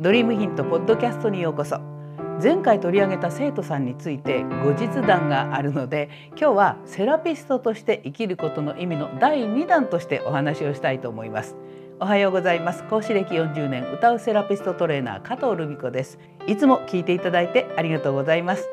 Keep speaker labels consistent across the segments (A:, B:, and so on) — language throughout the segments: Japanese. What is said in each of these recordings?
A: ドリームヒントポッドキャストにようこそ。前回取り上げた生徒さんについて後日談があるので今日はセラピストとして生きることの意味の第2弾としてお話をしたいと思います。おはようございます。講師歴40年歌うセラピストトレーナー加藤留美子です。いつも聞いていただいてありがとうございます。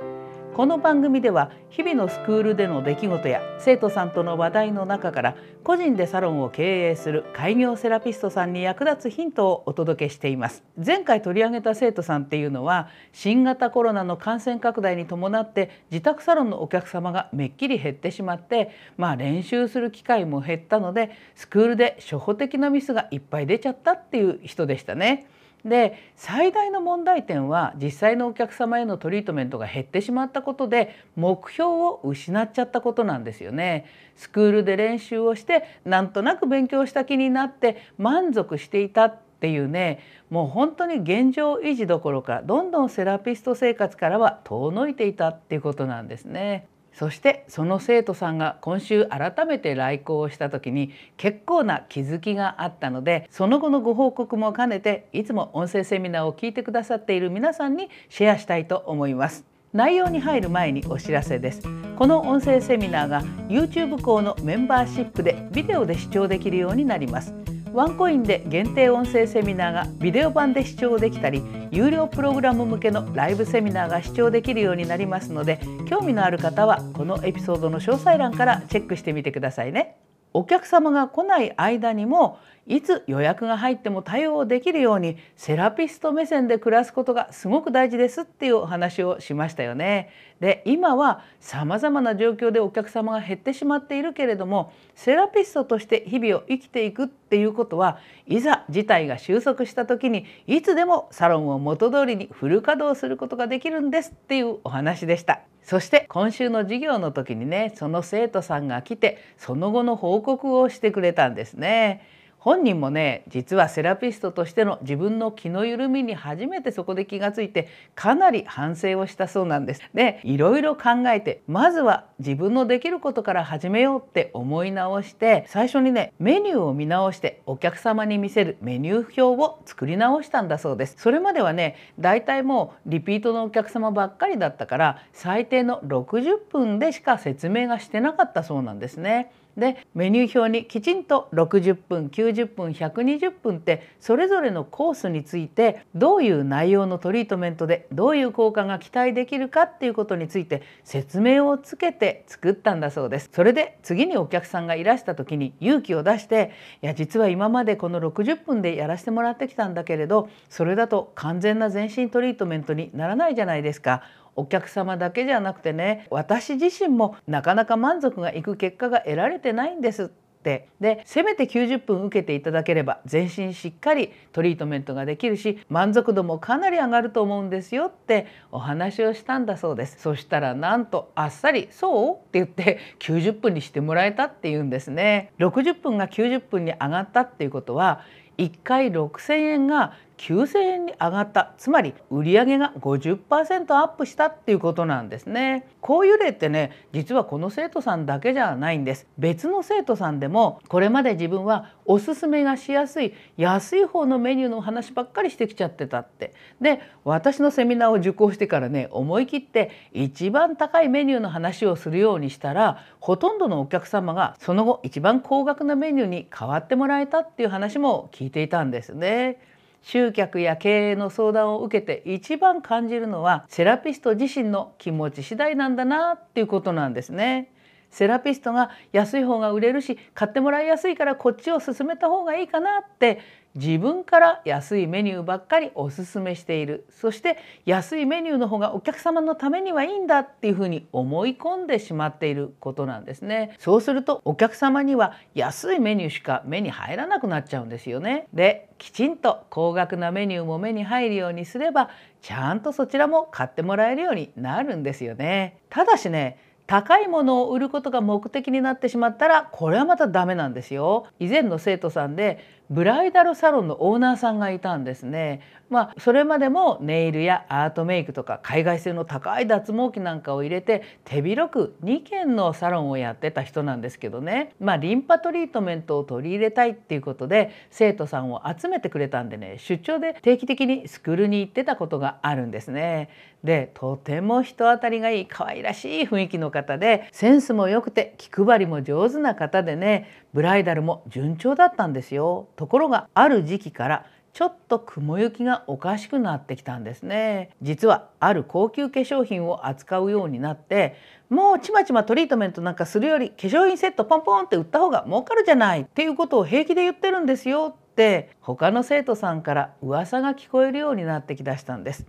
A: この番組では日々のスクールでの出来事や生徒さんとの話題の中から個人でサロンを経営する開業セラピストさんに役立つヒントをお届けしています前回取り上げた生徒さんっていうのは新型コロナの感染拡大に伴って自宅サロンのお客様がめっきり減ってしまってまあ練習する機会も減ったのでスクールで初歩的なミスがいっぱい出ちゃったっていう人でしたね。で最大の問題点は実際のお客様へのトリートメントが減ってしまったことで目標を失っちゃったことなんですよね。スクールで練習をしてなんとなく勉強した気になって満足していたっていうねもう本当に現状維持どころかどんどんセラピスト生活からは遠のいていたっていうことなんですね。そしてその生徒さんが今週改めて来校をした時に結構な気づきがあったのでその後のご報告も兼ねていつも音声セミナーを聞いてくださっている皆さんにシェアしたいと思います。内容に入る前にお知らせですこの音声セミナーが YouTube 校のメンバーシップでビデオで視聴できるようになりますワンコインで限定音声セミナーがビデオ版で視聴できたり有料プログラム向けのライブセミナーが視聴できるようになりますので興味のある方はこのエピソードの詳細欄からチェックしてみてくださいね。お客様が来ない間にもいつ予約が入っても対応できるようにセラピスト目線で暮らすことがすごく大事ですっていうお話をしましたよね。で今はさまざまな状況でお客様が減ってしまっているけれどもセラピストとして日々を生きていくっていうことはいざ事態が収束した時にいつでもサロンを元通りにフル稼働することができるんですっていうお話でした。そして今週の授業の時にねその生徒さんが来てその後の報告をしてくれたんですね。本人もね実はセラピストとしての自分の気の緩みに初めてそこで気がついてかなり反省をしたそうなんです。でいろいろ考えてまずは自分のできることから始めようって思い直して最初にねメニューを見直してお客様に見せるメニュー表を作り直したんだそうです。それまではねだいたいもうリピートのお客様ばっかりだったから最低の60分でしか説明がしてなかったそうなんですね。でメニュー表にきちんと60分90分120分ってそれぞれのコースについてどういう内容のトリートメントでどういう効果が期待できるかっていうことについて説明をつけて作ったんだそうです。それで次にお客さんがいらした時に勇気を出していや実は今までこの60分でやらせてもらってきたんだけれどそれだと完全な全身トリートメントにならないじゃないですか。お客様だけじゃなくてね私自身もなかなか満足がいく結果が得られてないんですってでせめて90分受けていただければ全身しっかりトリートメントができるし満足度もかなり上がると思うんですよってお話をしたんだそうですそしたらなんとあっさり「そう?」って言って90分にしてもらえたっていうんですね60分が90分に上がったっていうことは1回6,000円が9,000円に上がった。つまり売上が50%アップしたっていうことなんですね。こういう例ってね実はこの生徒さんだけじゃないんです。別の生徒さんでもこれまで自分はおすすめがしやすい安い方のメニューの話ばっかりしてきちゃってたって。で私のセミナーを受講してからね思い切って一番高いメニューの話をするようにしたらほとんどのお客様がその後一番高額なメニューに変わってもらえたっていう話も聞いていたんですね。集客や経営の相談を受けて一番感じるのはセラピスト自身の気持ち次第なんだなっていうことなんですね。セラピストが安い方が売れるし買ってもらいやすいからこっちを勧めた方がいいかなって自分から安いメニューばっかりおすすめしている。そして安いメニューの方がお客様のためにはいいんだっていうふうに思い込んでしまっていることなんですね。そうするとお客様には安いメニューしか目に入らなくなっちゃうんですよね。できちんと高額なメニューも目に入るようにすればちゃんとそちらも買ってもらえるようになるんですよね。ただしね高いものを売ることが目的になってしまったらこれはまたダメなんですよ。以前の生徒さんでブライダルサロンのオーナーさんがいたんですね。まあ、それまでもネイルやアートメイクとか海外製の高い脱毛器なんかを入れて手広く2軒のサロンをやってた人なんですけどね、まあ、リンパトリートメントを取り入れたいっていうことで生徒さんを集めてくれたんでね出張で定期的にスクールに行ってたことがあるんですね。でとても人当たりがいい可愛らしい雰囲気の方でセンスも良くて気配りも上手な方でねブライダルも順調だったんですよ。ところがある時期からちょっと雲行きがおかしくなってきたんですね。実はある高級化粧品を扱うようになってもうちまちまトリートメントなんかするより化粧品セットポンポンって売った方が儲かるじゃないっていうことを平気で言ってるんですよ。って他の生徒さんから噂が聞こえるようになってきだしたんです。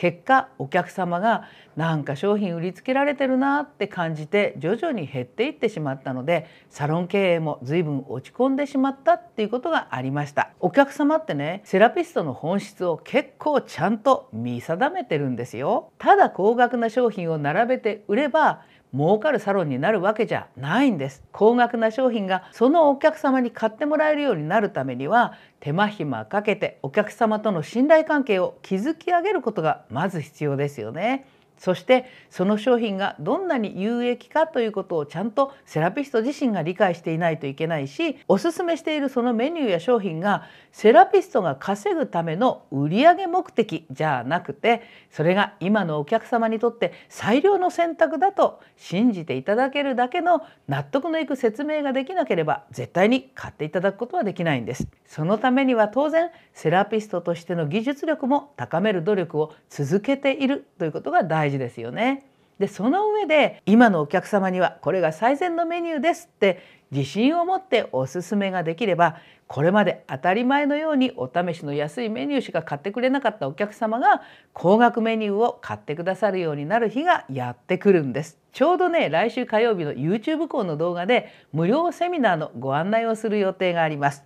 A: 結果お客様がなんか商品売りつけられてるなって感じて徐々に減っていってしまったのでサロン経営も随分落ち込んでしまったっていうことがありました。お客様ってねセラピストの本質を結構ちゃんと見定めてるんですよ。ただ高額な商品を並べて売れば儲かるサロンになるわけじゃないんです高額な商品がそのお客様に買ってもらえるようになるためには手間暇かけてお客様との信頼関係を築き上げることがまず必要ですよね。そしてその商品がどんなに有益かということをちゃんとセラピスト自身が理解していないといけないしおすすめしているそのメニューや商品がセラピストが稼ぐための売上目的じゃなくてそれが今のお客様にとって最良の選択だと信じていただけるだけの納得のいく説明ができなければ絶対に買っていただくことはできないんです。そのためには当然セラピストとしての技術力も高める努力を続けているということが大事ですよね。でその上で今のお客様にはこれが最善のメニューですって自信を持っておすすめができればこれまで当たり前のようにお試しの安いメニューしか買ってくれなかったお客様が高額メニューを買ってくださるようになる日がやってくるんですちょうどね来週火曜日の YouTube 校の動画で無料セミナーのご案内をする予定があります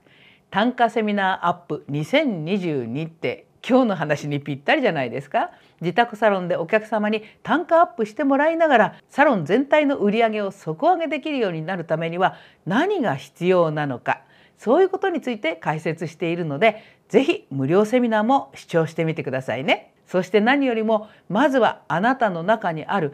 A: 単価セミナーアップ2022って今日の話にぴったりじゃないですか自宅サロンでお客様に単価アップしてもらいながらサロン全体の売り上げを底上げできるようになるためには何が必要なのかそういうことについて解説しているので是非無料セミナーも視聴してみてくださいね。そして何よりもまずはあなたの中にある